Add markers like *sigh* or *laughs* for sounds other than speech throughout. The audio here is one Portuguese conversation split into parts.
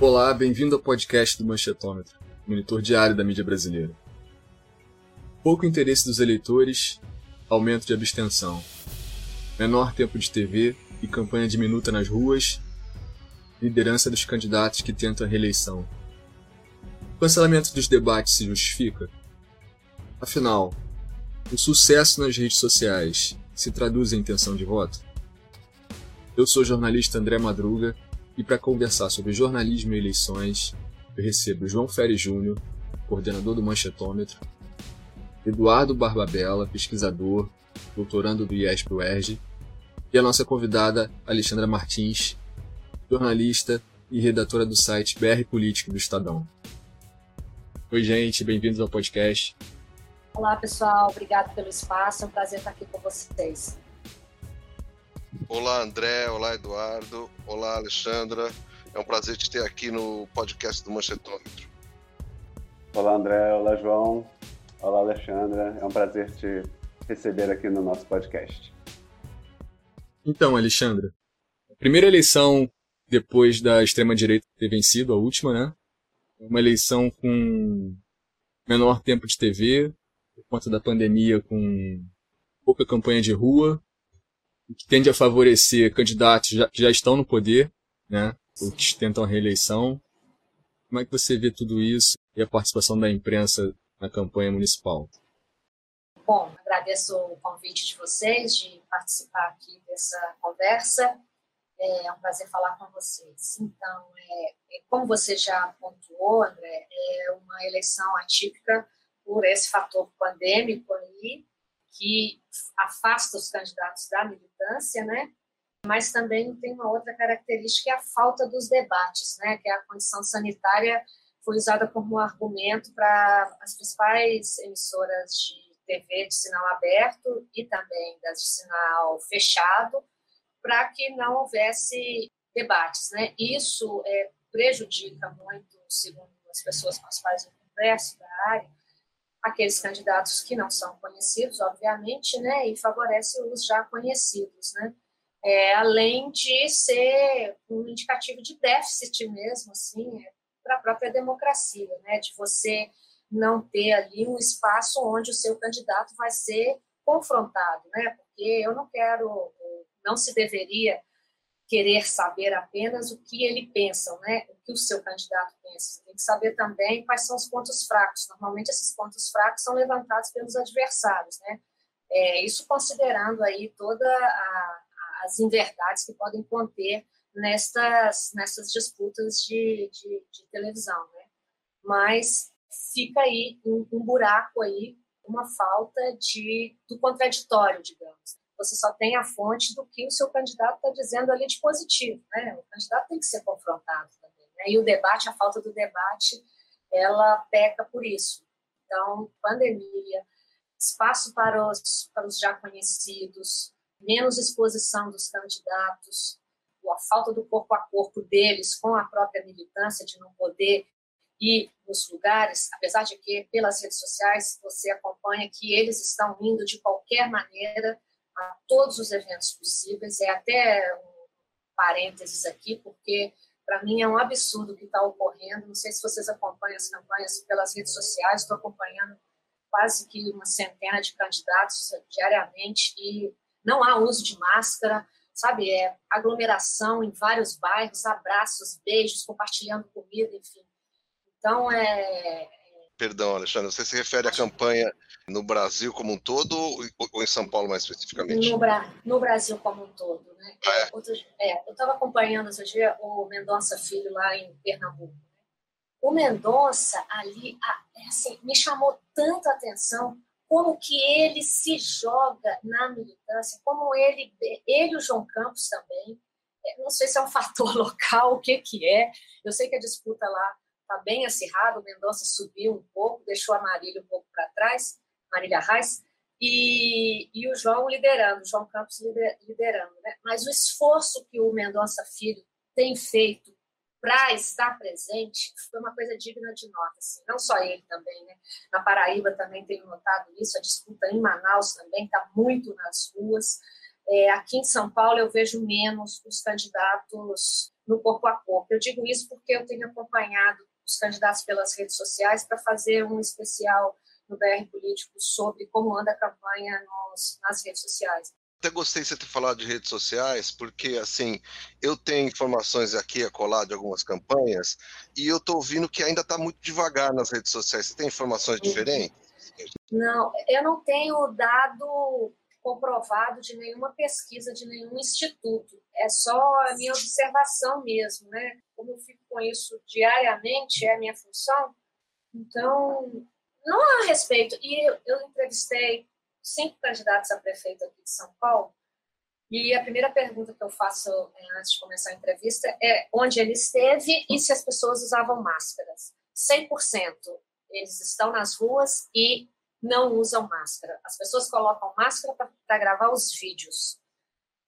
Olá, bem-vindo ao podcast do Manchetômetro, monitor diário da mídia brasileira. Pouco interesse dos eleitores, aumento de abstenção, menor tempo de TV e campanha diminuta nas ruas, liderança dos candidatos que tentam a reeleição. O cancelamento dos debates se justifica? Afinal, o sucesso nas redes sociais se traduz em intenção de voto? Eu sou o jornalista André Madruga e para conversar sobre jornalismo e eleições, eu recebo João Ferri Júnior, coordenador do Manchetômetro, Eduardo Barbabella, pesquisador, doutorando do IESP-UERJ, e a nossa convidada Alexandra Martins, jornalista e redatora do site BR Político do Estadão. Oi, gente, bem-vindos ao podcast. Olá, pessoal, obrigado pelo espaço, é um prazer estar aqui com vocês. Olá, André. Olá, Eduardo. Olá, Alexandra. É um prazer te ter aqui no podcast do Manchetômetro. Olá, André. Olá, João. Olá, Alexandra. É um prazer te receber aqui no nosso podcast. Então, Alexandra, a primeira eleição depois da extrema-direita ter vencido, a última, né? Uma eleição com menor tempo de TV, por conta da pandemia, com pouca campanha de rua, que tende a favorecer candidatos que já estão no poder, né, ou que tentam a reeleição. Como é que você vê tudo isso e a participação da imprensa na campanha municipal? Bom, agradeço o convite de vocês de participar aqui dessa conversa. É um prazer falar com vocês. Então, é, é como você já pontuou, André, é uma eleição atípica por esse fator pandêmico aí, que afasta os candidatos da militância, né? Mas também tem uma outra característica, que é a falta dos debates, né? Que a condição sanitária foi usada como argumento para as principais emissoras de TV de sinal aberto e também das de sinal fechado, para que não houvesse debates, né? Isso é, prejudica muito, segundo as pessoas com as quais eu converso da área, aqueles candidatos que não são conhecidos, obviamente, né, e favorece os já conhecidos, né, é, além de ser um indicativo de déficit mesmo, assim, é, para a própria democracia, né, de você não ter ali um espaço onde o seu candidato vai ser confrontado, né, porque eu não quero, não se deveria querer saber apenas o que ele pensa, né? o que o seu candidato pensa. Tem que saber também quais são os pontos fracos. Normalmente, esses pontos fracos são levantados pelos adversários. Né? É, isso considerando aí todas as inverdades que podem conter nestas, nessas disputas de, de, de televisão. Né? Mas fica aí um, um buraco aí, uma falta de, do contraditório, digamos você só tem a fonte do que o seu candidato está dizendo ali de positivo. Né? O candidato tem que ser confrontado também. Né? E o debate, a falta do debate, ela peca por isso. Então, pandemia, espaço para os, para os já conhecidos, menos exposição dos candidatos, a falta do corpo a corpo deles com a própria militância, de não poder ir nos lugares, apesar de que pelas redes sociais você acompanha que eles estão indo de qualquer maneira a todos os eventos possíveis. É até um parênteses aqui, porque para mim é um absurdo o que está ocorrendo. Não sei se vocês acompanham as campanhas pelas redes sociais, estou acompanhando quase que uma centena de candidatos diariamente e não há uso de máscara, sabe? É aglomeração em vários bairros, abraços, beijos, compartilhando comida, enfim. Então, é, Perdão, Alexandre, você se refere à campanha no Brasil como um todo ou em São Paulo mais especificamente? No, Bra no Brasil como um todo. Né? Ah, é? Outro, é, eu estava acompanhando esse dia o Mendonça Filho lá em Pernambuco. Né? O Mendonça ali, é assim, me chamou tanto a atenção como que ele se joga na militância, como ele, ele e o João Campos também, é, não sei se é um fator *laughs* local, o que que é, eu sei que a disputa lá está bem acirrado, o Mendonça subiu um pouco, deixou a Marília um pouco para trás, Marília Reis, e, e o João liderando, o João Campos liderando. Né? Mas o esforço que o Mendonça Filho tem feito para estar presente foi uma coisa digna de nota. Assim. Não só ele também, né? Na Paraíba também tenho notado isso, a disputa em Manaus também está muito nas ruas. É, aqui em São Paulo eu vejo menos os candidatos no corpo a corpo. Eu digo isso porque eu tenho acompanhado os candidatos pelas redes sociais para fazer um especial no BR Político sobre como anda a campanha nos, nas redes sociais até gostei de você ter falado de redes sociais, porque assim, eu tenho informações aqui a colar de algumas campanhas e eu estou ouvindo que ainda está muito devagar nas redes sociais. Você tem informações uhum. diferentes? Não, eu não tenho dado comprovado de nenhuma pesquisa de nenhum instituto. É só a minha observação mesmo, né? Como eu fico com isso diariamente, é a minha função. Então, não há respeito. E eu, eu entrevistei cinco candidatos a prefeito aqui de São Paulo. E a primeira pergunta que eu faço é, antes de começar a entrevista é onde ele esteve e se as pessoas usavam máscaras. 100% eles estão nas ruas e não usam máscara. As pessoas colocam máscara para gravar os vídeos.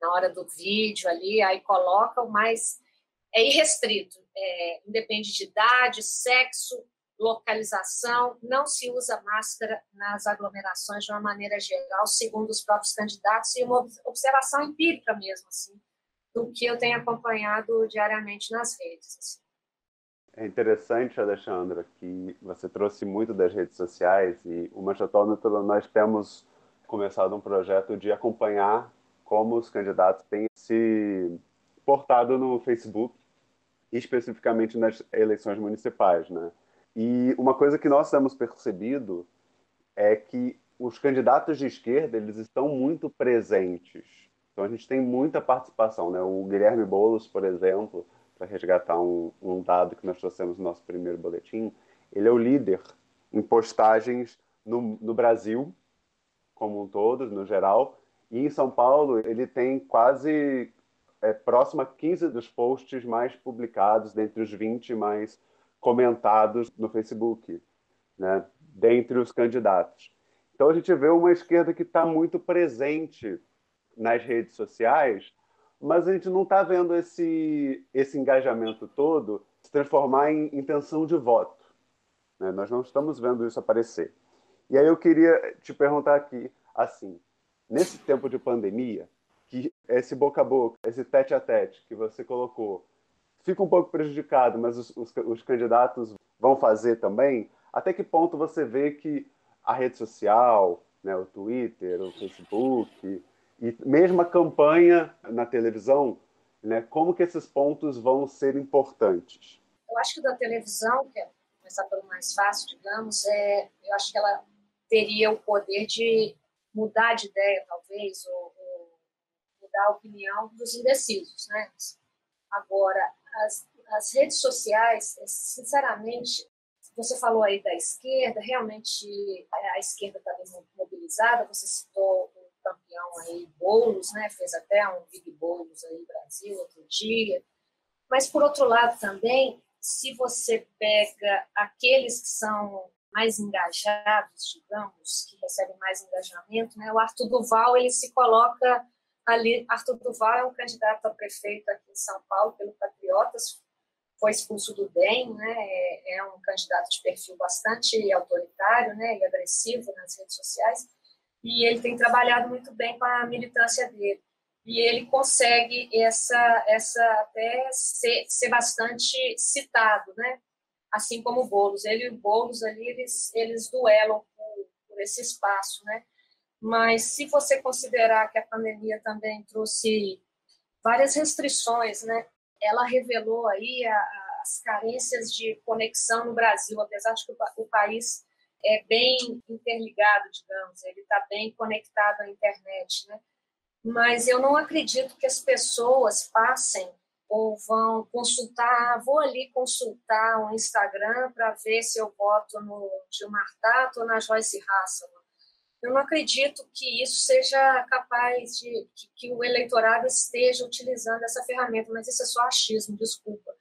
Na hora do vídeo ali, aí colocam, mas é irrestrito. É, independe de idade, sexo, localização, não se usa máscara nas aglomerações de uma maneira geral, segundo os próprios candidatos, e uma observação empírica mesmo, assim, do que eu tenho acompanhado diariamente nas redes. Assim. É interessante, Alexandra, que você trouxe muito das redes sociais e o Machatômetro nós temos começado um projeto de acompanhar como os candidatos têm se portado no Facebook, especificamente nas eleições municipais, né? E uma coisa que nós temos percebido é que os candidatos de esquerda eles estão muito presentes. Então a gente tem muita participação, né? O Guilherme Boulos, por exemplo, para resgatar um, um, dado que nós trouxemos no nosso primeiro boletim, ele é o líder em postagens no, no Brasil como um todo, no geral, e em São Paulo ele tem quase é, próximo a 15 dos posts mais publicados, dentre os 20 mais comentados no Facebook, né, dentre os candidatos. Então a gente vê uma esquerda que está muito presente nas redes sociais, mas a gente não está vendo esse, esse engajamento todo se transformar em intenção de voto. Né? Nós não estamos vendo isso aparecer. E aí eu queria te perguntar aqui, assim, nesse tempo de pandemia, que esse boca a boca, esse tete a tete que você colocou, fica um pouco prejudicado, mas os, os, os candidatos vão fazer também? Até que ponto você vê que a rede social, né, o Twitter, o Facebook, e mesmo a campanha na televisão, né, como que esses pontos vão ser importantes? Eu acho que da televisão, que é começar pelo mais fácil, digamos, é, eu acho que ela teria o poder de mudar de ideia, talvez, ou, ou mudar a opinião dos indecisos, né? Agora, as, as redes sociais, sinceramente, você falou aí da esquerda, realmente a esquerda está mobilizada, você citou campeão aí, Boulos, né, fez até um Big Boulos aí Brasil outro dia, mas por outro lado também, se você pega aqueles que são mais engajados, digamos, que recebem mais engajamento, né, o Arthur Duval, ele se coloca Ali, Arthur Duval é um candidato a prefeito aqui em São Paulo pelo Patriotas, foi expulso do DEM, né? É, é, um candidato de perfil bastante autoritário, né? E agressivo nas redes sociais. E ele tem trabalhado muito bem com a militância dele. E ele consegue essa, essa até ser, ser bastante citado, né? Assim como o Boulos. Ele e o Boulos ali, eles, eles duelam por, por esse espaço, né? Mas se você considerar que a pandemia também trouxe várias restrições, né? Ela revelou aí a, as carências de conexão no Brasil, apesar de que o, o país é bem interligado, digamos, ele está bem conectado à internet, né? Mas eu não acredito que as pessoas passem ou vão consultar, vou ali consultar o Instagram para ver se eu voto no Gilmar Tato ou na Joyce Hasselman. Eu não acredito que isso seja capaz de que, que, o eleitorado esteja utilizando essa ferramenta, mas isso é só achismo, desculpa.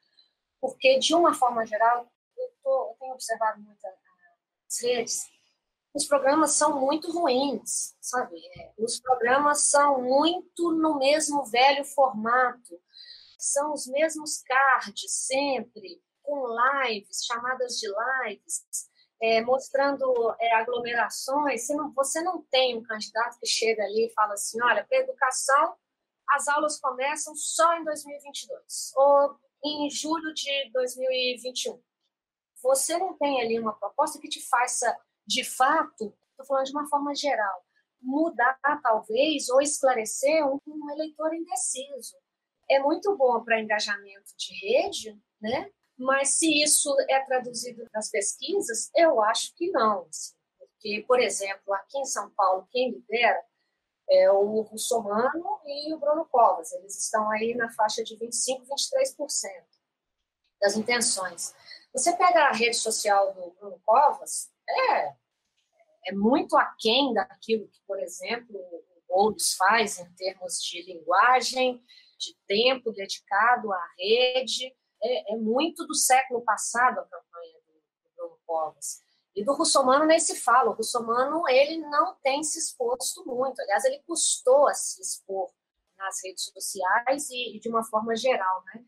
Porque, de uma forma geral, eu, tô, eu tenho observado muitas redes, os programas são muito ruins, sabe? É, os programas são muito no mesmo velho formato, são os mesmos cards sempre, com lives, chamadas de lives é, mostrando é, aglomerações, você não, você não tem um candidato que chega ali e fala assim, olha, para educação as aulas começam só em 2022 ou em julho de 2021. Você não tem ali uma proposta que te faça, de fato, estou falando de uma forma geral, mudar talvez ou esclarecer um, um eleitor indeciso. É muito bom para engajamento de rede, né? Mas se isso é traduzido nas pesquisas, eu acho que não. Assim, porque, por exemplo, aqui em São Paulo, quem lidera é o Russomano e o Bruno Covas. Eles estão aí na faixa de 25%, 23% das intenções. Você pega a rede social do Bruno Covas, é, é muito aquém daquilo que, por exemplo, o Boulos faz em termos de linguagem, de tempo dedicado à rede. É, é muito do século passado a campanha do, do Bruno Covas. E do russomano nem se fala. O russomano, ele não tem se exposto muito. Aliás, ele custou a se expor nas redes sociais e, de uma forma geral, né?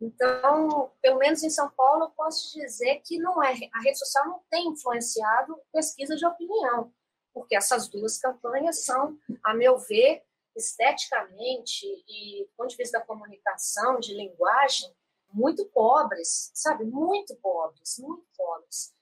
Então, pelo menos em São Paulo, eu posso dizer que não é a rede social não tem influenciado pesquisa de opinião, porque essas duas campanhas são, a meu ver, esteticamente e do ponto de vista da comunicação, de linguagem, muito pobres, sabe? Muito pobres, muito pobres.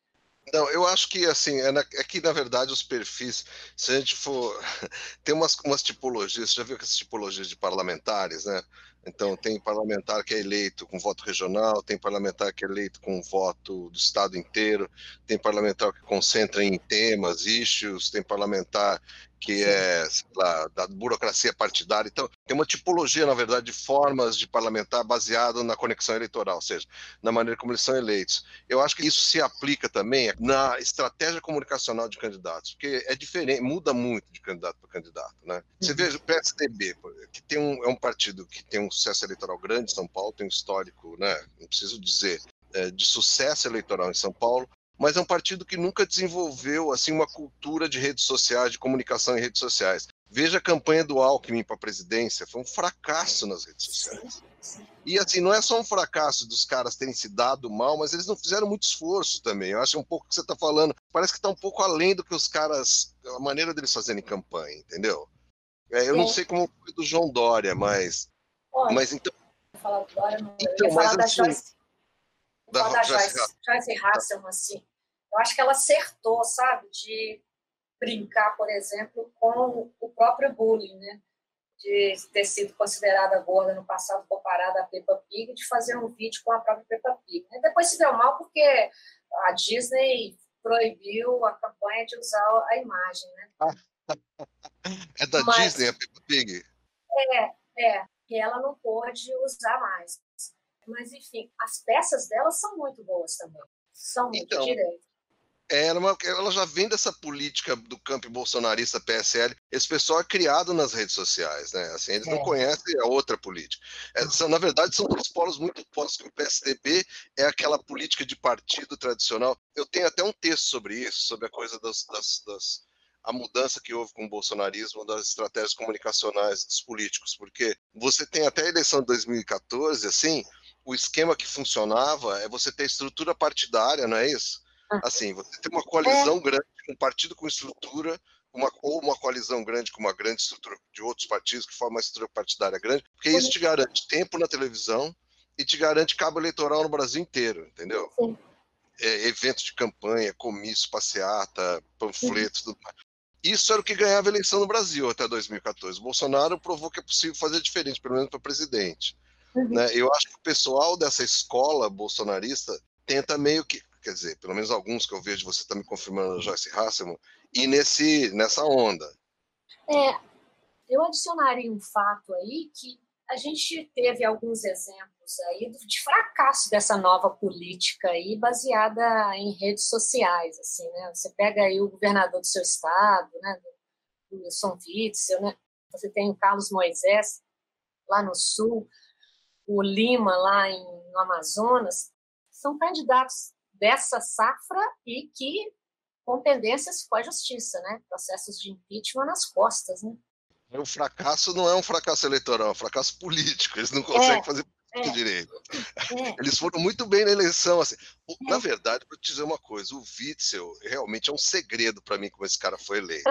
Não, eu acho que assim, é, na, é, que na verdade os perfis, se a gente for. *laughs* Tem umas, umas tipologias, você já viu essas tipologias de parlamentares, né? Então, tem parlamentar que é eleito com voto regional, tem parlamentar que é eleito com voto do Estado inteiro, tem parlamentar que concentra em temas, issues, tem parlamentar que Sim. é, lá, da burocracia partidária. Então, tem uma tipologia, na verdade, de formas de parlamentar baseado na conexão eleitoral, ou seja, na maneira como eles são eleitos. Eu acho que isso se aplica também na estratégia comunicacional de candidatos, porque é diferente, muda muito de candidato para candidato. Né? Você uhum. vê o PSDB, que tem um, é um partido que tem um sucesso eleitoral grande em São Paulo, tem um histórico, né, não preciso dizer, é, de sucesso eleitoral em São Paulo, mas é um partido que nunca desenvolveu assim uma cultura de redes sociais, de comunicação em redes sociais. Veja a campanha do Alckmin para a presidência, foi um fracasso nas redes sociais. E assim, não é só um fracasso dos caras terem se dado mal, mas eles não fizeram muito esforço também. Eu acho um pouco que você está falando, parece que está um pouco além do que os caras, a maneira deles fazerem campanha, entendeu? É, eu é. não sei como foi do João Dória, mas. Olha, mas então. Falar do Dória, não. Então, eu mas, assim, Joyce da, da Joyce, Joyce Hasselman, assim. Eu acho que ela acertou, sabe, de brincar, por exemplo, com o próprio bullying, né? De ter sido considerada gorda no passado comparada à Peppa Pig, de fazer um vídeo com a própria Peppa Pig. E depois se deu mal porque a Disney proibiu a campanha de usar a imagem, né? é da Mas, Disney a Peppa Pig? É, é. E ela não pôde usar mais. Mas, enfim, as peças dela são muito boas também. São muito então, direitas. É, ela, ela já vem dessa política do campo bolsonarista PSL. Esse pessoal é criado nas redes sociais, né? Assim, eles é. não conhecem a outra política. É, são, na verdade, são dois polos muito opostos. Que o PSDB é aquela política de partido tradicional. Eu tenho até um texto sobre isso, sobre a coisa das, das, das a mudança que houve com o bolsonarismo das estratégias comunicacionais dos políticos, porque você tem até a eleição de 2014, assim, o esquema que funcionava é você ter estrutura partidária, não é isso? Assim, você tem uma coalizão grande, um partido com estrutura, uma, ou uma coalizão grande com uma grande estrutura de outros partidos que formam uma estrutura partidária grande, porque isso te garante tempo na televisão e te garante cabo eleitoral no Brasil inteiro, entendeu? Sim. É, eventos de campanha, comício, passeata, panfletos, tudo mais. Isso era o que ganhava a eleição no Brasil até 2014. O Bolsonaro provou que é possível fazer diferente, pelo menos para presidente. Uhum. Né? Eu acho que o pessoal dessa escola bolsonarista tenta meio que, quer dizer, pelo menos alguns que eu vejo, você está me confirmando, Joyce Hasselman, e nesse, nessa onda. É, eu adicionaria um fato aí que a gente teve alguns exemplos aí de fracasso dessa nova política aí baseada em redes sociais, assim, né? Você pega aí o governador do seu estado, né, do Wilson Witzel, né? Você tem o Carlos Moisés lá no sul, o Lima lá em, no Amazonas, são candidatos dessa safra e que com pendências com a justiça, né? Processos de impeachment nas costas, né? O fracasso não é um fracasso eleitoral, é um fracasso político. Eles não conseguem é, fazer é. direito. É. Eles foram muito bem na eleição. Assim. É. Na verdade, vou te dizer uma coisa: o Witzel realmente é um segredo para mim como esse cara foi eleito.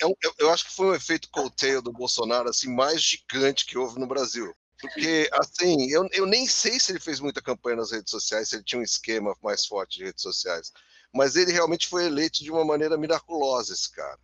eu, eu, eu, acho que foi um efeito coattail do Bolsonaro assim mais gigante que houve no Brasil. Porque, assim, eu, eu nem sei se ele fez muita campanha nas redes sociais, se ele tinha um esquema mais forte de redes sociais. Mas ele realmente foi eleito de uma maneira miraculosa, esse cara.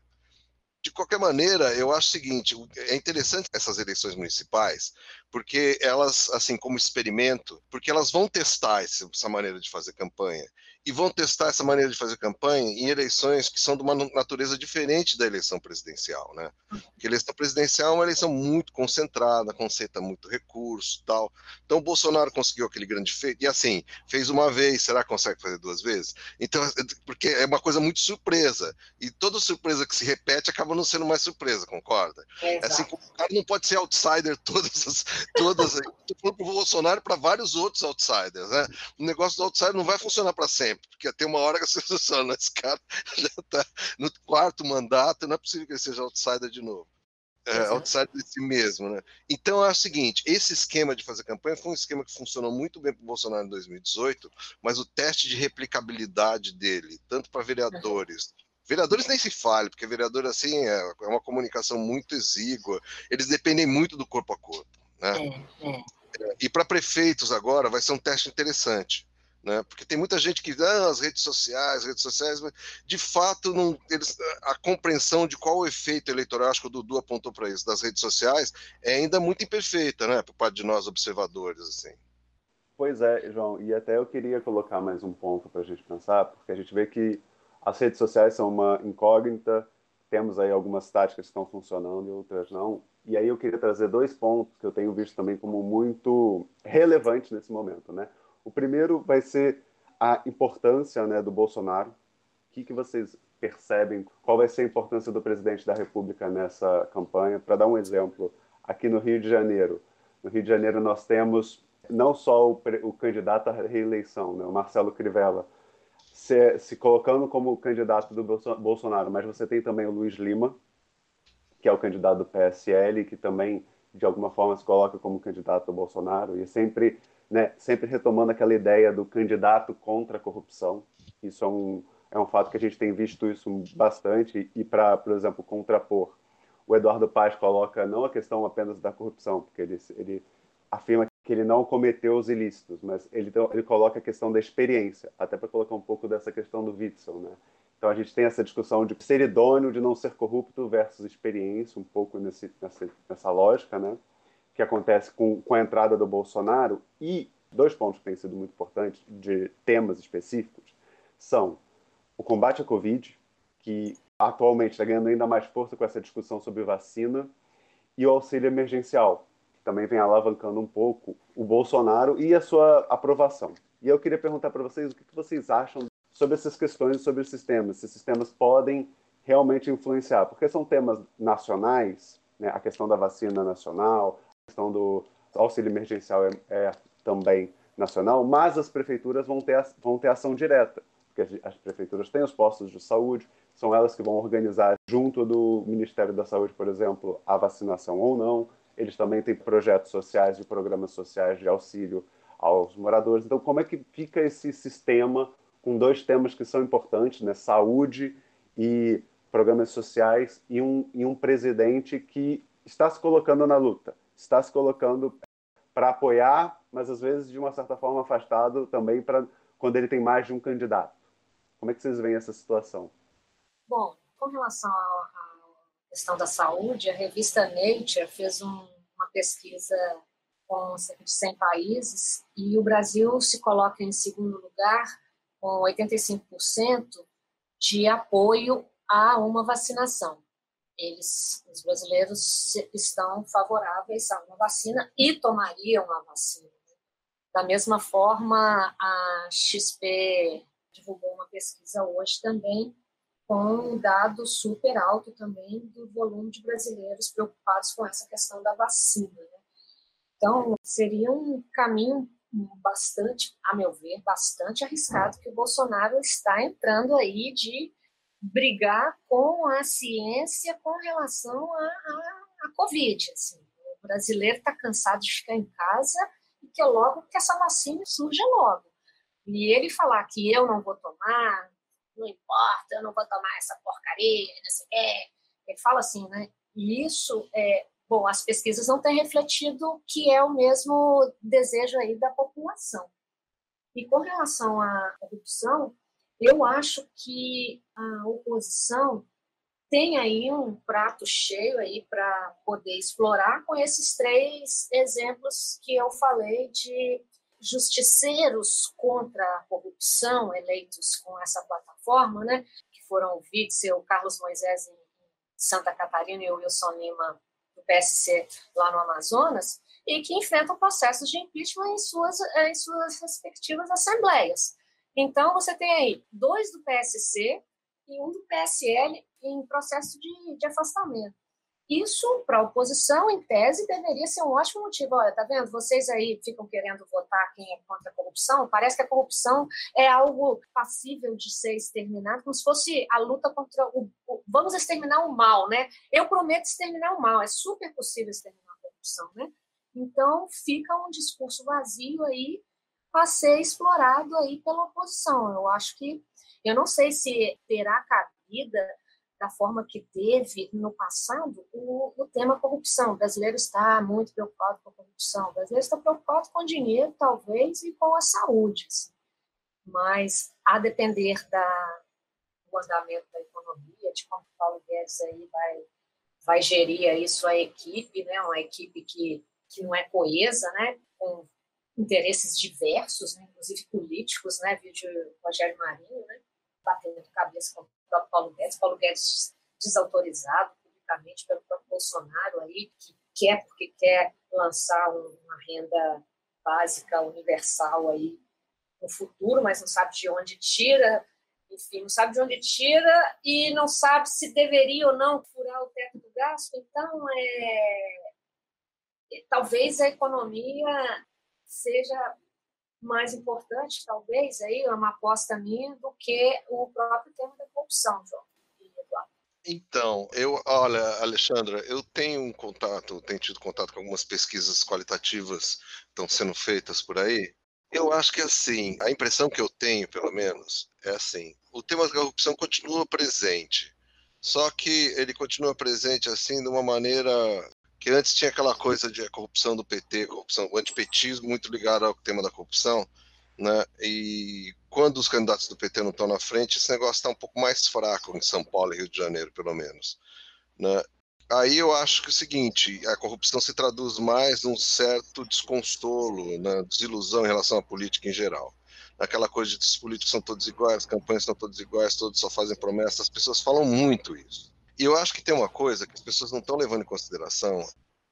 De qualquer maneira, eu acho o seguinte: é interessante essas eleições municipais, porque elas, assim, como experimento, porque elas vão testar essa maneira de fazer campanha e vão testar essa maneira de fazer campanha em eleições que são de uma natureza diferente da eleição presidencial, né? Porque a eleição presidencial é uma eleição muito concentrada, concentra muito recurso, tal. Então o Bolsonaro conseguiu aquele grande feito e assim fez uma vez, será que consegue fazer duas vezes? Então, *laughs* porque é uma coisa muito surpresa e toda surpresa que se repete acaba não sendo mais surpresa, concorda? É, assim, o cara não pode ser outsider todas as, todas. *laughs* Estou falando para o Bolsonaro para vários outros outsiders, né? O negócio do outsider não vai funcionar para sempre tempo, porque tem uma hora que a sensação, *laughs* esse cara *laughs* já está no quarto mandato, não é possível que ele seja outsider de novo. É, outsider de si mesmo, né? Então é o seguinte: esse esquema de fazer campanha foi um esquema que funcionou muito bem para o Bolsonaro em 2018, mas o teste de replicabilidade dele, tanto para vereadores, Vereadores nem se fale, porque vereador assim é, é uma comunicação muito exígua, eles dependem muito do corpo a corpo. Né? É, é. E para prefeitos agora vai ser um teste interessante né? Porque tem muita gente que ah, as redes sociais, redes sociais, mas de fato não, eles, a compreensão de qual o efeito eleitoral, acho que o Dudu apontou para isso, das redes sociais, é ainda muito imperfeita, né, por parte de nós observadores, assim. Pois é, João, e até eu queria colocar mais um ponto para a gente pensar, porque a gente vê que as redes sociais são uma incógnita, temos aí algumas táticas que estão funcionando e outras não. E aí eu queria trazer dois pontos que eu tenho visto também como muito relevantes nesse momento, né? O primeiro vai ser a importância né, do Bolsonaro. O que, que vocês percebem? Qual vai ser a importância do presidente da República nessa campanha? Para dar um exemplo, aqui no Rio de Janeiro. No Rio de Janeiro nós temos não só o, o candidato à reeleição, né, o Marcelo Crivella, se, se, colocando como candidato do Bolsonaro, mas você tem também o Luiz Lima, que é o candidato do PSL, que também, de alguma forma, se coloca como candidato do Bolsonaro, e sempre né, sempre retomando aquela ideia do candidato contra a corrupção. Isso é um, é um fato que a gente tem visto isso bastante, e para, por exemplo, contrapor, o Eduardo Paz coloca não a questão apenas da corrupção, porque ele, ele afirma que ele não cometeu os ilícitos, mas ele, ele coloca a questão da experiência, até para colocar um pouco dessa questão do Witzel, né? Então a gente tem essa discussão de ser idôneo, de não ser corrupto versus experiência, um pouco nesse, nessa, nessa lógica, né? Que acontece com, com a entrada do Bolsonaro e dois pontos que têm sido muito importantes de temas específicos são o combate à Covid, que atualmente está ganhando ainda mais força com essa discussão sobre vacina, e o auxílio emergencial, que também vem alavancando um pouco o Bolsonaro e a sua aprovação. E eu queria perguntar para vocês o que vocês acham sobre essas questões, sobre os sistemas. Se esses temas podem realmente influenciar, porque são temas nacionais, né? a questão da vacina nacional, questão do auxílio emergencial é, é, também nacional, mas as prefeituras vão ter, vão ter ação direta, porque as, as prefeituras têm os postos de saúde, são elas que vão organizar junto do Ministério da Saúde, por exemplo, a vacinação ou não. Eles também têm projetos sociais e programas sociais de auxílio aos moradores. Então, como é que fica esse sistema com dois temas que são importantes, né? Saúde e programas sociais e um, e um presidente que está se colocando na luta está se colocando para apoiar, mas às vezes de uma certa forma afastado também para quando ele tem mais de um candidato. Como é que vocês veem essa situação? Bom, com relação à questão da saúde, a revista Nature fez um, uma pesquisa com cerca de 100 países e o Brasil se coloca em segundo lugar com 85% de apoio a uma vacinação eles, os brasileiros estão favoráveis a uma vacina e tomariam a vacina. Da mesma forma, a XP divulgou uma pesquisa hoje também com um dado super alto também do volume de brasileiros preocupados com essa questão da vacina. Né? Então, seria um caminho bastante, a meu ver, bastante arriscado que o Bolsonaro está entrando aí de brigar com a ciência com relação à, Covid. Assim. O brasileiro está cansado de ficar em casa e que logo que essa vacina surja logo. E ele falar que eu não vou tomar, não importa, eu não vou tomar essa porcaria, não sei o quê. Ele fala assim, né? E isso é, bom, as pesquisas não têm refletido que é o mesmo desejo aí da população. E com relação à corrupção, eu acho que a oposição tem aí um prato cheio aí para poder explorar com esses três exemplos que eu falei de justiceiros contra a corrupção eleitos com essa plataforma, né? Que foram o Witzel, Carlos Moisés em Santa Catarina e o Wilson Lima do PSC lá no Amazonas, e que enfrentam processos de impeachment em suas, em suas respectivas assembleias. Então, você tem aí dois do PSC e um do PSL em processo de, de afastamento. Isso, para a oposição, em tese, deveria ser um ótimo motivo. Olha, tá vendo? Vocês aí ficam querendo votar quem é contra a corrupção. Parece que a corrupção é algo passível de ser exterminado, como se fosse a luta contra o. o vamos exterminar o mal, né? Eu prometo exterminar o mal. É super possível exterminar a corrupção, né? Então, fica um discurso vazio aí a ser explorado aí pela oposição. Eu acho que, eu não sei se terá cabida da forma que teve no passado o, o tema corrupção. O brasileiro está muito preocupado com a corrupção. O brasileiro está preocupado com dinheiro, talvez, e com a saúde. Assim. Mas, a depender da, do andamento da economia, de como o Paulo Guedes aí vai, vai gerir aí sua equipe, né? uma equipe que, que não é coesa, né? com interesses diversos, né? inclusive políticos, né? vídeo Rogério Marinho, né? batendo cabeça com próprio Paulo Guedes, Paulo Guedes desautorizado publicamente pelo próprio Bolsonaro aí, que quer porque quer lançar uma renda básica universal aí no futuro, mas não sabe de onde tira, enfim, não sabe de onde tira e não sabe se deveria ou não furar o teto do gasto. Então, é, talvez a economia seja mais importante, talvez, aí, é uma aposta minha, do que o próprio tema da corrupção, João. Então, eu, olha, Alexandra, eu tenho um contato, tenho tido contato com algumas pesquisas qualitativas que estão sendo feitas por aí. Eu acho que assim, a impressão que eu tenho, pelo menos, é assim: o tema da corrupção continua presente, só que ele continua presente assim de uma maneira que antes tinha aquela coisa de corrupção do PT, corrupção, o antipetismo muito ligado ao tema da corrupção, né? E quando os candidatos do PT não estão na frente, esse negócio está um pouco mais fraco em São Paulo e Rio de Janeiro, pelo menos, né? Aí eu acho que é o seguinte, a corrupção se traduz mais num certo desconstolo, né? desilusão em relação à política em geral. Aquela coisa de que os políticos são todos iguais, as campanhas são todas iguais, todos só fazem promessas, as pessoas falam muito isso. E eu acho que tem uma coisa que as pessoas não estão levando em consideração.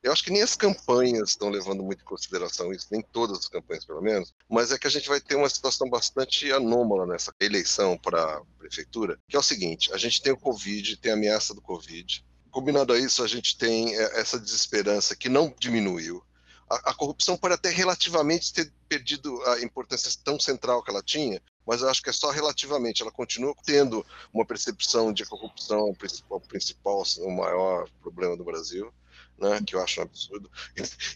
Eu acho que nem as campanhas estão levando muito em consideração isso, nem todas as campanhas, pelo menos, mas é que a gente vai ter uma situação bastante anômala nessa eleição para prefeitura, que é o seguinte: a gente tem o Covid, tem a ameaça do Covid. Combinado a isso, a gente tem é, essa desesperança que não diminuiu. A, a corrupção pode até relativamente ter perdido a importância tão central que ela tinha, mas eu acho que é só relativamente. Ela continua tendo uma percepção de corrupção o principal, principal o maior problema do Brasil. Né, que eu acho um absurdo.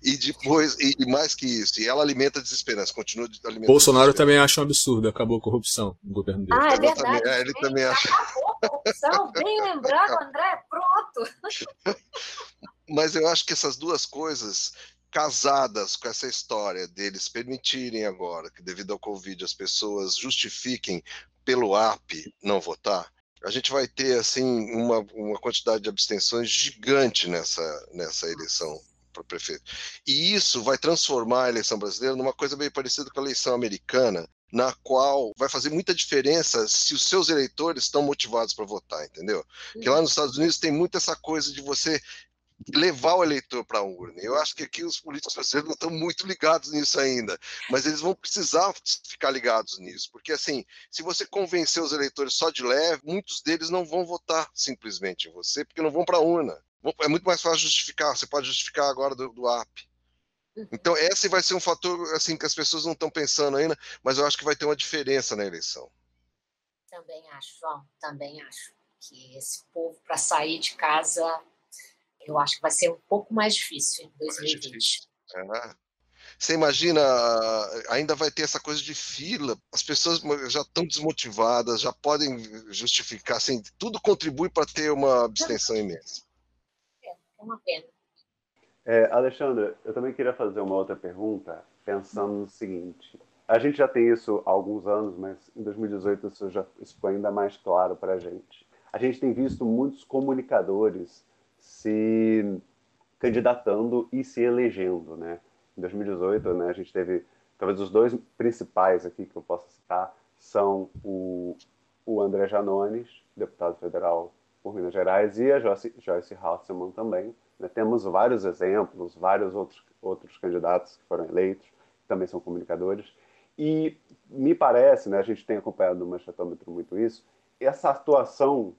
E depois, e, e mais que isso, e ela alimenta a desesperança, continua alimentando. Bolsonaro também acha um absurdo, acabou a corrupção no governo dele. Ah, é verdade. Também, é, ele também acha. Acabou a corrupção, bem lembrado, André, pronto. *laughs* Mas eu acho que essas duas coisas casadas com essa história deles permitirem agora que, devido ao Covid, as pessoas justifiquem pelo app não votar, a gente vai ter assim uma, uma quantidade de abstenções gigante nessa, nessa eleição para prefeito. E isso vai transformar a eleição brasileira numa coisa bem parecida com a eleição americana, na qual vai fazer muita diferença se os seus eleitores estão motivados para votar, entendeu? Que lá nos Estados Unidos tem muito essa coisa de você levar o eleitor para a urna. Eu acho que aqui os políticos brasileiros não estão muito ligados nisso ainda, mas eles vão precisar ficar ligados nisso, porque assim, se você convencer os eleitores só de leve, muitos deles não vão votar simplesmente em você, porque não vão para a urna. É muito mais fácil justificar, você pode justificar agora do, do app. Uhum. Então, esse vai ser um fator assim que as pessoas não estão pensando ainda, mas eu acho que vai ter uma diferença na eleição. Também acho, João, também acho que esse povo para sair de casa eu acho que vai ser um pouco mais difícil em 2020. É. você imagina, ainda vai ter essa coisa de fila, as pessoas já estão desmotivadas, já podem justificar, assim, tudo contribui para ter uma abstenção imensa. É, é uma pena. É, Alexandra, eu também queria fazer uma outra pergunta, pensando no seguinte. A gente já tem isso há alguns anos, mas em 2018 isso, já, isso ficou ainda mais claro para a gente. A gente tem visto muitos comunicadores se candidatando e se elegendo, né? Em 2018, né, a gente teve, talvez os dois principais aqui que eu posso citar são o, o André Janones, deputado federal por Minas Gerais, e a Joyce, Joyce Hasselman também. Né? Temos vários exemplos, vários outros, outros candidatos que foram eleitos, que também são comunicadores. E me parece, né, a gente tem acompanhado no Manchetômetro muito isso, essa atuação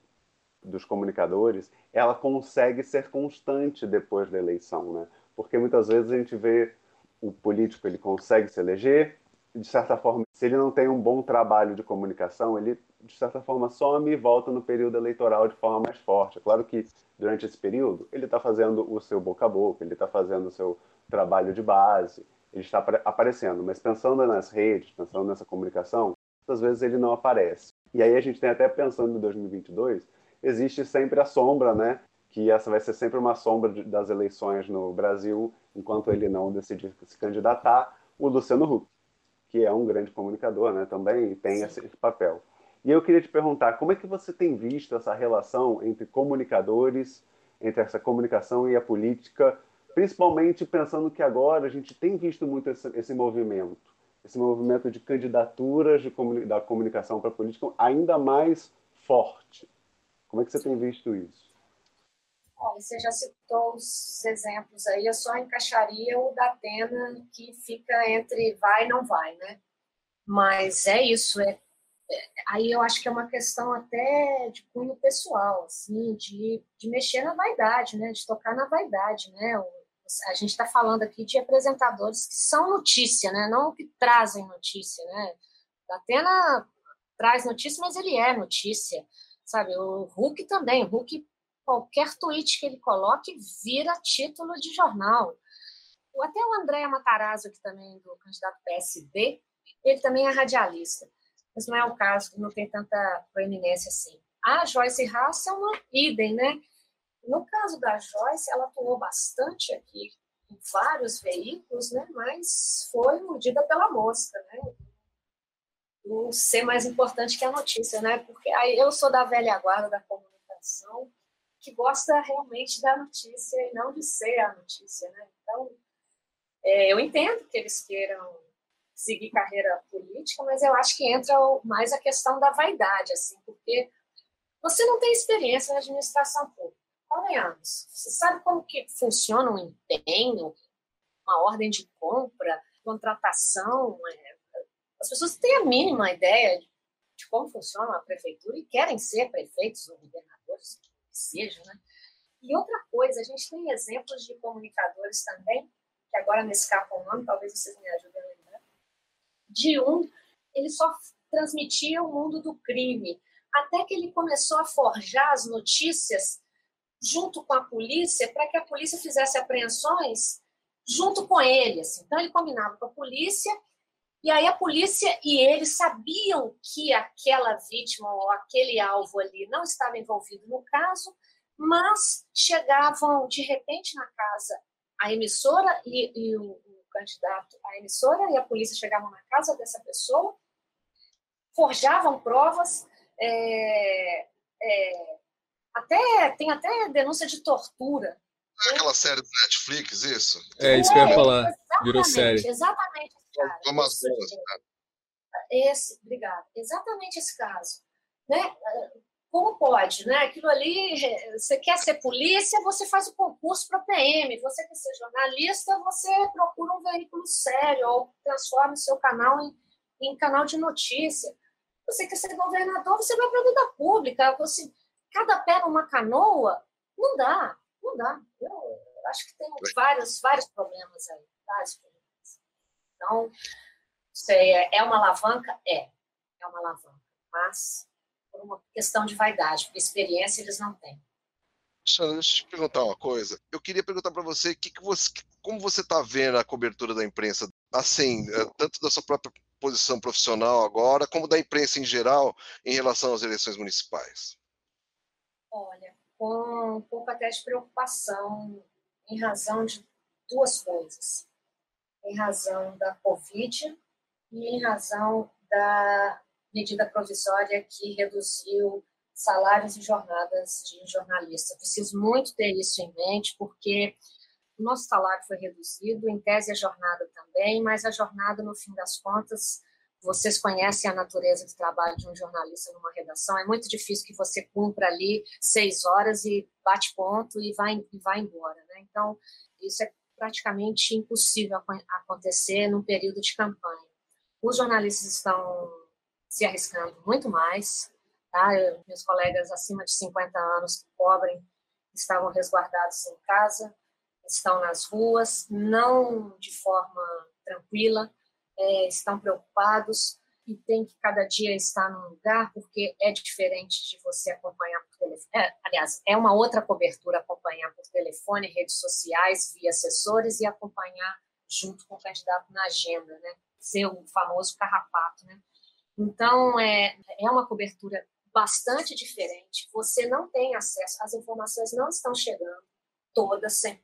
dos comunicadores, ela consegue ser constante depois da eleição, né? Porque muitas vezes a gente vê o político, ele consegue se eleger, de certa forma, se ele não tem um bom trabalho de comunicação, ele de certa forma some e volta no período eleitoral de forma mais forte. É claro que durante esse período ele está fazendo o seu boca a boca, ele está fazendo o seu trabalho de base, ele está aparecendo, mas pensando nas redes, pensando nessa comunicação, muitas vezes ele não aparece. E aí a gente tem até pensando em 2022 existe sempre a sombra, né? Que essa vai ser sempre uma sombra de, das eleições no Brasil, enquanto ele não decidir se candidatar, o Luciano Huck, que é um grande comunicador, né? Também tem esse, esse papel. E eu queria te perguntar, como é que você tem visto essa relação entre comunicadores, entre essa comunicação e a política, principalmente pensando que agora a gente tem visto muito esse, esse movimento, esse movimento de candidaturas de comuni da comunicação para a política ainda mais forte. Como é que você tem visto isso? Olha, você já citou os exemplos aí, eu só encaixaria o da Atena, que fica entre vai e não vai, né? Mas é isso, é, é, aí eu acho que é uma questão até de cunho pessoal, assim, de, de mexer na vaidade, né? De tocar na vaidade, né? A gente está falando aqui de apresentadores que são notícia, né? Não que trazem notícia, né? A Atena traz notícia, mas ele é notícia sabe? O Hulk também, o Hulk, qualquer tweet que ele coloque vira título de jornal. Até o André Matarazzo, que também do candidato PSD, ele também é radialista, mas não é o caso, não tem tanta proeminência assim. A Joyce Hasselman, idem, né? No caso da Joyce, ela atuou bastante aqui em vários veículos, né? Mas foi mordida pela mosca, né? O ser mais importante que a notícia, né? Porque aí eu sou da velha guarda da comunicação que gosta realmente da notícia e não de ser a notícia, né? Então, é, eu entendo que eles queiram seguir carreira política, mas eu acho que entra mais a questão da vaidade, assim, porque você não tem experiência na administração pública. Convenhamos, você sabe como que funciona um empenho, uma ordem de compra, contratação, é, as pessoas têm a mínima ideia de, de como funciona a prefeitura e querem ser prefeitos ou governadores, que seja, né? E outra coisa, a gente tem exemplos de comunicadores também, que agora me escapa o nome, talvez vocês me ajudem a lembrar, de um, ele só transmitia o mundo do crime, até que ele começou a forjar as notícias junto com a polícia, para que a polícia fizesse apreensões junto com ele. Assim. Então, ele combinava com a polícia e aí a polícia e eles sabiam que aquela vítima ou aquele alvo ali não estava envolvido no caso, mas chegavam de repente na casa a emissora e, e o, o, candidato à emissora e a polícia chegavam na casa dessa pessoa, forjavam provas, é, é, até tem até denúncia de tortura. É aquela série do Netflix, isso? É, isso que eu ia falar. Virou série. Exatamente cara. Amazonas, esse, obrigada. Exatamente esse caso. Né? Como pode, né? Aquilo ali, você quer ser polícia, você faz o concurso para PM. Você quer ser jornalista, você procura um veículo sério ou transforma o seu canal em, em canal de notícia. Você quer ser governador, você vai para a vida pública. Você, cada pé numa canoa, não dá, não dá. Eu acho que tem vários, vários problemas aí. Vários problemas. Então, sei, é, é uma alavanca? É, é uma alavanca, mas por uma questão de vaidade, porque experiência eles não têm. Xana, deixa eu te perguntar uma coisa. Eu queria perguntar para você, que que você, como você está vendo a cobertura da imprensa, assim, eh, tanto da sua própria posição profissional agora, como da imprensa em geral, em relação às eleições municipais? Olha, com um pouco até de preocupação, em razão de duas coisas. Em razão da Covid e em razão da medida provisória que reduziu salários e jornadas de jornalista. Preciso muito ter isso em mente, porque o nosso salário foi reduzido, em tese a jornada também, mas a jornada, no fim das contas, vocês conhecem a natureza do trabalho de um jornalista numa redação, é muito difícil que você cumpra ali seis horas e bate ponto e vai, e vai embora. Né? Então, isso é praticamente impossível acontecer num período de campanha. Os jornalistas estão se arriscando muito mais, Tá? Eu, meus colegas acima de 50 anos que cobrem estavam resguardados em casa, estão nas ruas, não de forma tranquila, é, estão preocupados e tem que cada dia estar num lugar, porque é diferente de você acompanhar telefone. É, aliás, é uma outra cobertura acompanhar por telefone, redes sociais, via assessores e acompanhar junto com o candidato na agenda, né? Ser o famoso carrapato, né? Então, é, é uma cobertura bastante diferente, você não tem acesso, as informações não estão chegando todas 100%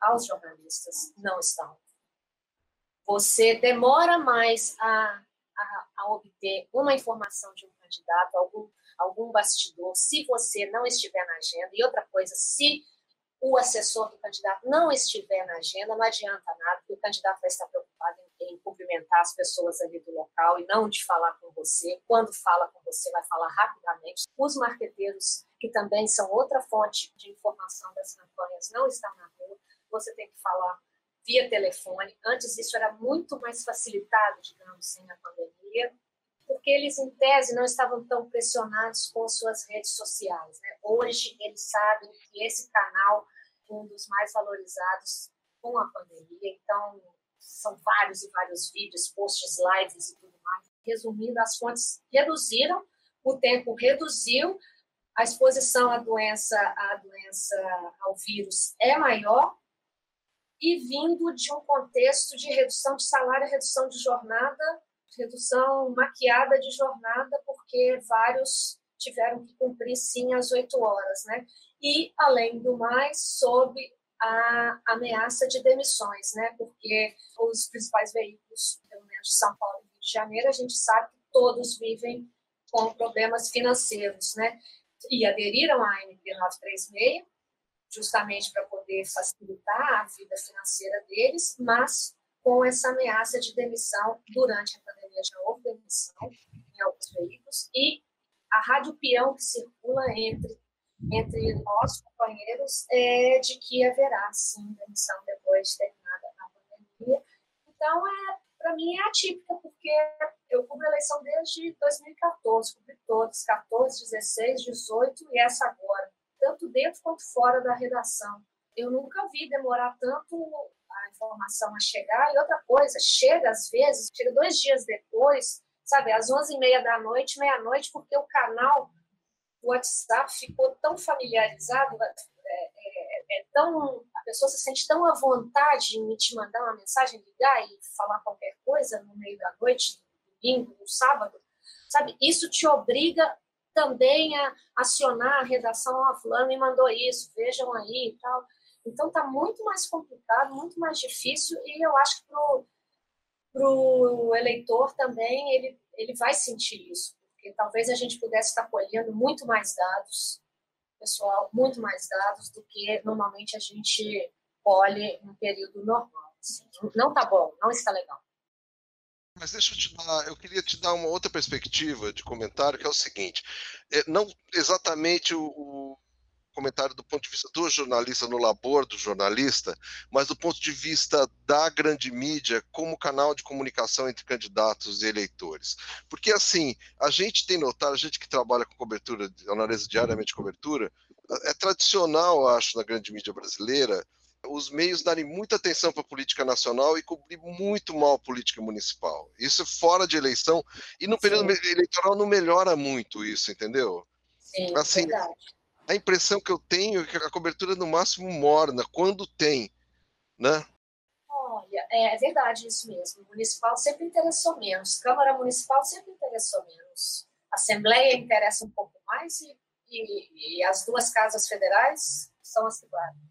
aos jornalistas, não estão. Você demora mais a, a, a obter uma informação de um candidato, algum, algum bastidor, se você não estiver na agenda. E outra coisa, se o assessor do candidato não estiver na agenda, não adianta nada, porque o candidato vai estar preocupado em, em cumprimentar as pessoas ali do local e não de falar com você. Quando fala com você, vai falar rapidamente. Os marqueteiros, que também são outra fonte de informação das campanhas, não estão na rua. Você tem que falar via telefone. Antes isso era muito mais facilitado, digamos, sem a pandemia porque eles, em tese, não estavam tão pressionados com suas redes sociais. Né? Hoje, eles sabem que esse canal é um dos mais valorizados com a pandemia, então, são vários e vários vídeos, posts, lives e tudo mais. Resumindo, as fontes reduziram, o tempo reduziu, a exposição à doença, à doença, ao vírus é maior, e vindo de um contexto de redução de salário, redução de jornada, redução maquiada de jornada, porque vários tiveram que cumprir sim as oito horas, né? E, além do mais, sob a ameaça de demissões, né? Porque os principais veículos, pelo menos de São Paulo e Rio de Janeiro, a gente sabe que todos vivem com problemas financeiros, né? E aderiram à MP 936, justamente para poder facilitar a vida financeira deles, mas com essa ameaça de demissão durante a pandemia, já houve demissão em alguns veículos, e a rádio peão que circula entre, entre nós, companheiros, é de que haverá, sim, demissão depois de terminada a pandemia. Então, é, para mim, é atípica, porque eu cubro a eleição desde 2014, cobri todos, 14, 16, 18 e essa agora, tanto dentro quanto fora da redação. Eu nunca vi demorar tanto a informação a chegar. E outra coisa, chega às vezes, chega dois dias depois, sabe, às 11h30 da noite, meia-noite, porque o canal do WhatsApp ficou tão familiarizado, é, é, é, tão, a pessoa se sente tão à vontade em te mandar uma mensagem, ligar e falar qualquer coisa no meio da noite, no domingo, no sábado, sabe? Isso te obriga também a acionar a redação, ó, oh, fulano me mandou isso, vejam aí e tal. Então está muito mais complicado, muito mais difícil e eu acho que para o eleitor também ele, ele vai sentir isso, porque talvez a gente pudesse estar colhendo muito mais dados, pessoal, muito mais dados do que normalmente a gente colhe no período normal. Assim. Não está bom, não está legal. Mas deixa eu te dar, eu queria te dar uma outra perspectiva de comentário, que é o seguinte: é, não exatamente o comentário do ponto de vista do jornalista, no labor do jornalista, mas do ponto de vista da grande mídia como canal de comunicação entre candidatos e eleitores. Porque, assim, a gente tem notado, a gente que trabalha com cobertura, analisa diariamente cobertura, é tradicional, acho, na grande mídia brasileira, os meios darem muita atenção para a política nacional e cobrir muito mal a política municipal. Isso fora de eleição, e no período eleitoral não melhora muito isso, entendeu? Sim, assim, verdade a impressão que eu tenho é que a cobertura é no máximo morna, quando tem, né? Olha, é, é verdade isso mesmo. O municipal sempre interessou menos, Câmara Municipal sempre interessou menos. Assembleia interessa um pouco mais e, e, e as duas casas federais são as que guardam.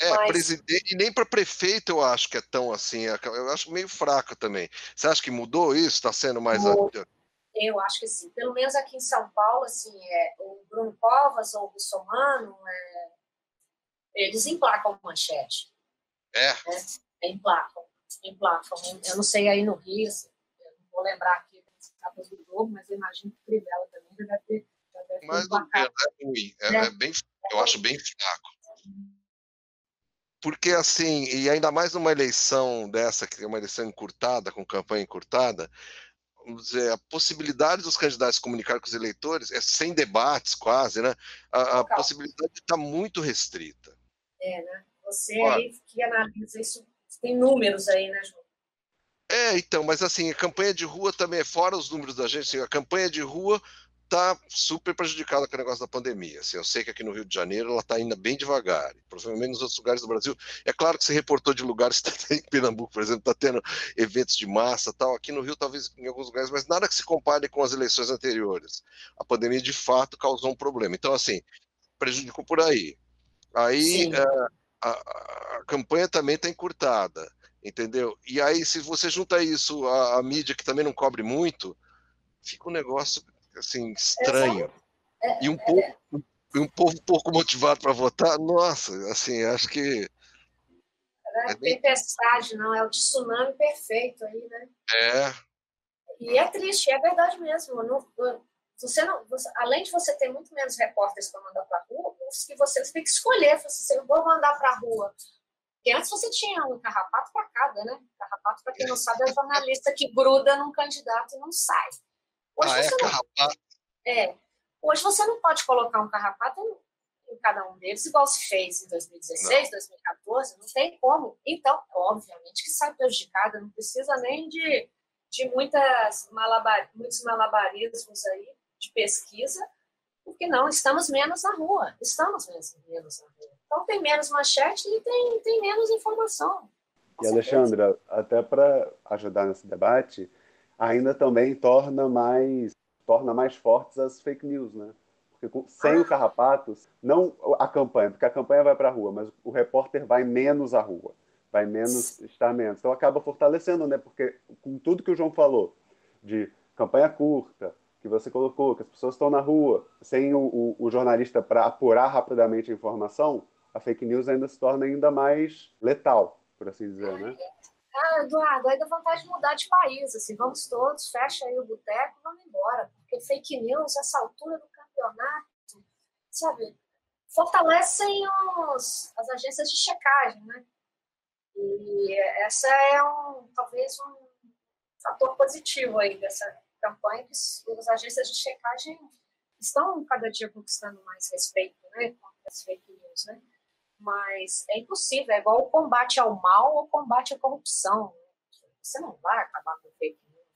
É, Mas... presidente, e nem para prefeito eu acho que é tão assim, é, eu acho meio fraca também. Você acha que mudou isso? Está sendo mais. Eu acho que sim. Pelo menos aqui em São Paulo, assim, é, o Bruno Covas ou o Russomano, é, eles emplacam manchete. É. Né? Emplacam, emplacam. Eu não sei aí no Rio, assim, eu não vou lembrar aqui das capas do Globo, mas eu imagino que o Crivella também já deve ter. Já deve ter mas não é ruim, é, é, bem, eu acho bem fraco porque assim, e ainda mais numa eleição dessa, que é uma eleição encurtada, com campanha encurtada, vamos dizer, a possibilidade dos candidatos comunicar com os eleitores é sem debates quase, né? A, a possibilidade está muito restrita. É, né? Você Olha, aí que analisa isso, tem números aí, né, João? É, então, mas assim, a campanha de rua também, é fora os números da gente, assim, a campanha de rua está super prejudicada com o negócio da pandemia. Assim, eu sei que aqui no Rio de Janeiro ela está indo bem devagar, provavelmente nos outros lugares do Brasil. É claro que você reportou de lugares, *laughs* tá em Pernambuco, por exemplo, está tendo eventos de massa tal. Aqui no Rio, talvez em alguns lugares, mas nada que se compare com as eleições anteriores. A pandemia de fato causou um problema. Então, assim, prejudicou por aí. Aí a, eh, a, a campanha também está encurtada entendeu? E aí, se você junta isso à, à, mídia, que também não cobre muito, fica um negócio assim, estranho. É, e um, é, povo, é. um povo pouco motivado para votar, nossa, assim, acho que. Não é tempestade, não, é o tsunami perfeito aí, né? É. E é triste, é verdade mesmo. Não, você não, você, além de você ter muito menos repórteres para mandar para a rua, os que você, você, tem que escolher, você, eu vou mandar para a rua. Porque antes você tinha um carrapato para cada, né? Carrapato, para quem não sabe, é jornalista que gruda num candidato e não sai. Hoje ah, é você carrapato? Não, é. Hoje você não pode colocar um carrapato em, em cada um deles, igual se fez em 2016, não. 2014, não tem como. Então, obviamente que sai prejudicada, não precisa nem de, de muitas malabar, muitos malabarismos aí de pesquisa, porque não, estamos menos na rua, estamos menos, menos na rua. Então tem menos manchete e tem, tem menos informação. E Alexandra, até para ajudar nesse debate, ainda também torna mais torna mais fortes as fake news, né? Porque sem o carrapatos, não a campanha, porque a campanha vai para a rua, mas o repórter vai menos à rua, vai menos estar menos. Então acaba fortalecendo, né? Porque com tudo que o João falou de campanha curta, que você colocou, que as pessoas estão na rua, sem o, o, o jornalista para apurar rapidamente a informação, a fake news ainda se torna ainda mais letal, por assim dizer, né? Ah, Eduardo, aí dá vontade de mudar de país, assim, vamos todos, fecha aí o boteco, vamos embora, porque fake news, essa altura do campeonato, sabe, fortalecem os, as agências de checagem, né? E essa é um, talvez um fator positivo aí dessa campanha, que as agências de checagem estão cada dia conquistando mais respeito, né, contra as fake news, né? Mas é impossível, é igual o combate ao mal ou combate à corrupção. Você não vai acabar com fake news,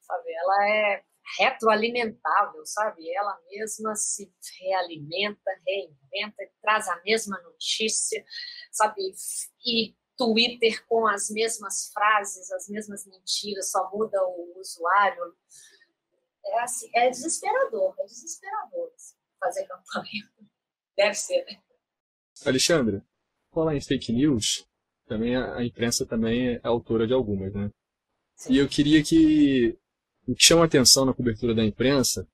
sabe? Ela é retroalimentável, sabe? Ela mesma se realimenta, reinventa, traz a mesma notícia, sabe? E Twitter com as mesmas frases, as mesmas mentiras, só muda o usuário. É assim, é desesperador, é desesperador assim, fazer campanha. *laughs* Deve ser, né? Alexandre, falar em fake news, também a, a imprensa também é autora de algumas, né? Sim. E eu queria que o que chama atenção na cobertura da imprensa,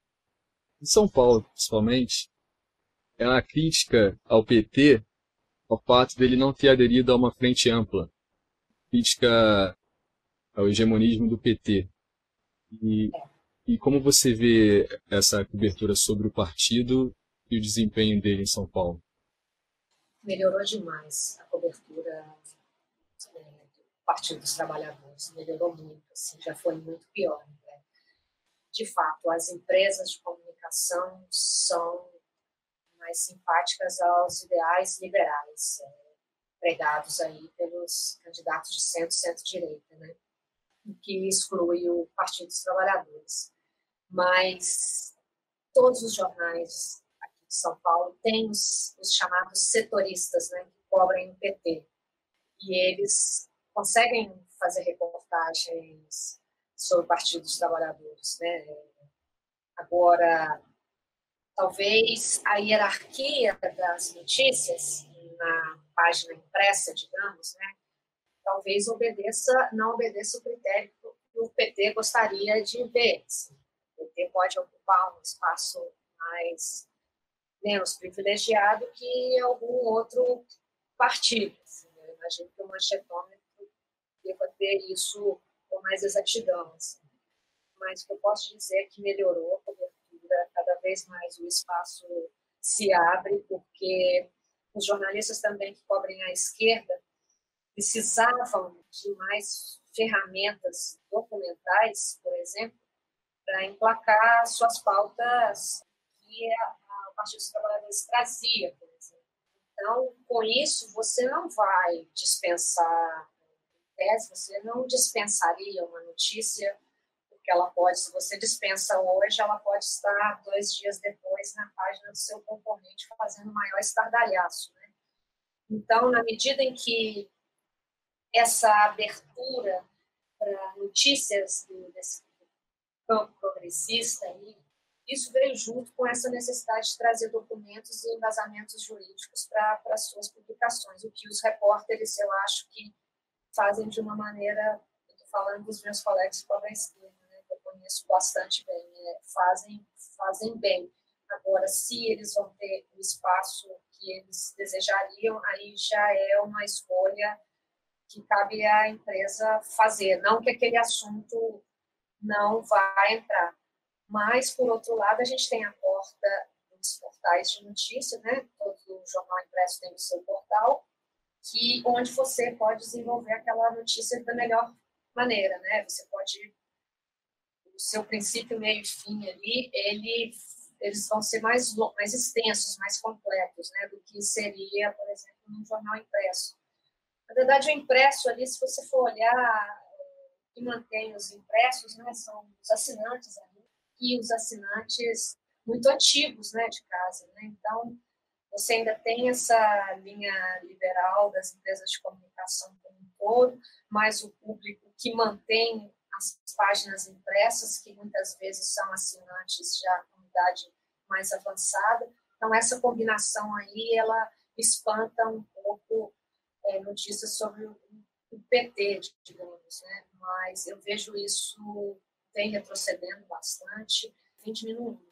em São Paulo principalmente, é a crítica ao PT ao fato dele não ter aderido a uma frente ampla, crítica ao hegemonismo do PT. E, e como você vê essa cobertura sobre o partido e o desempenho dele em São Paulo? Melhorou demais a cobertura é, do Partido dos Trabalhadores, melhorou muito, assim, já foi muito pior. Né? De fato, as empresas de comunicação são mais simpáticas aos ideais liberais, é, pregados aí pelos candidatos de centro, centro-direita, né? que exclui o Partido dos Trabalhadores. Mas todos os jornais São Paulo tem os, os chamados setoristas, né, que cobrem o PT. E eles conseguem fazer reportagens sobre o Partido dos Trabalhadores. Né? Agora, talvez a hierarquia das notícias na página impressa, digamos, né, talvez obedeça, não obedeça o critério que o PT gostaria de ver. Assim. O PT pode ocupar um espaço mais menos privilegiado que algum outro partido. Assim. Eu imagino que o manchetômetro deva ter isso com mais exatidão. Assim. Mas o que eu posso dizer é que melhorou a cobertura, cada vez mais o espaço se abre, porque os jornalistas também que cobrem a esquerda precisavam de mais ferramentas documentais, por exemplo, para emplacar suas pautas que a Partido dos Trabalhadores trazia. Então, com isso, você não vai dispensar tese, você não dispensaria uma notícia, porque ela pode, se você dispensa hoje, ela pode estar dois dias depois na página do seu concorrente fazendo maior estardalhaço. Né? Então, na medida em que essa abertura para notícias desse campo progressista, aí, isso veio junto com essa necessidade de trazer documentos e embasamentos jurídicos para as suas publicações, o que os repórteres, eu acho que fazem de uma maneira, estou falando dos meus colegas para a esquerda, né, que eu conheço bastante bem, é, fazem, fazem bem. Agora, se eles vão ter o espaço que eles desejariam, aí já é uma escolha que cabe à empresa fazer, não que aquele assunto não vá entrar. Mas, por outro lado, a gente tem a porta dos portais de notícia, né? Todo jornal impresso tem o seu portal, que onde você pode desenvolver aquela notícia da melhor maneira, né? Você pode o seu princípio, meio e fim ali, ele eles vão ser mais mais extensos, mais completos, né, do que seria, por exemplo, num jornal impresso. Na verdade, o impresso ali, se você for olhar que mantém os impressos, né, são os assinantes ali e os assinantes muito antigos, né, de casa, né? Então, você ainda tem essa linha liberal das empresas de comunicação como um todo, mas o público que mantém as páginas impressas, que muitas vezes são assinantes já com idade mais avançada. Então, essa combinação aí, ela espanta um pouco é, notícias sobre o, PT, digamos, né? Mas eu vejo isso vem retrocedendo bastante, vem diminuindo.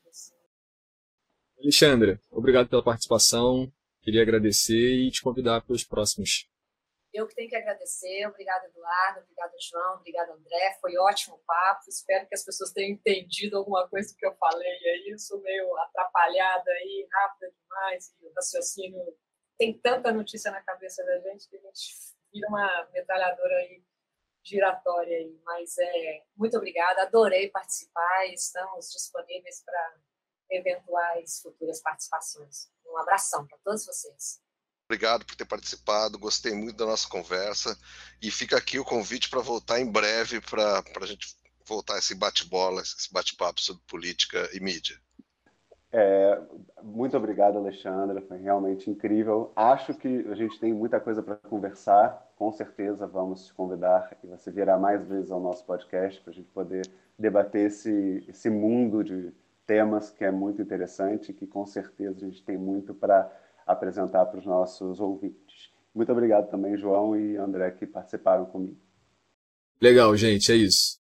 Alexandra, obrigado pela participação. Queria agradecer e te convidar para os próximos. Eu que tenho que agradecer. Obrigada, Eduardo. Obrigada, João. Obrigada, André. Foi ótimo papo. Espero que as pessoas tenham entendido alguma coisa do que eu falei aí. Eu sou meio atrapalhada aí, rápida demais. E o raciocínio tem tanta notícia na cabeça da gente que a gente vira uma metralhadora aí giratória aí. Mas é muito obrigada. Adorei participar. Estamos disponíveis para eventuais futuras participações. Um abração para todos vocês. Obrigado por ter participado, gostei muito da nossa conversa e fica aqui o convite para voltar em breve para a gente voltar esse bate-bola, esse bate-papo sobre política e mídia. É, muito obrigado, Alexandra, foi realmente incrível. Acho que a gente tem muita coisa para conversar, com certeza vamos te convidar e você virá mais vezes ao nosso podcast para a gente poder debater esse, esse mundo de temas que é muito interessante, que com certeza a gente tem muito para apresentar para os nossos ouvintes. Muito obrigado também, João e André, que participaram comigo. Legal, gente, é isso.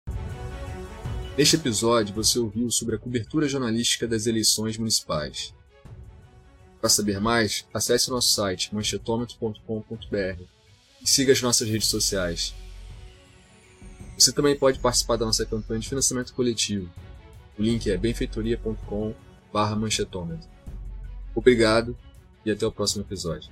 Neste episódio, você ouviu sobre a cobertura jornalística das eleições municipais. Para saber mais, acesse nosso site manchetômetro.com.br e siga as nossas redes sociais. Você também pode participar da nossa campanha de financiamento coletivo o link é benfeitoria.com/manchetômetro. Obrigado e até o próximo episódio.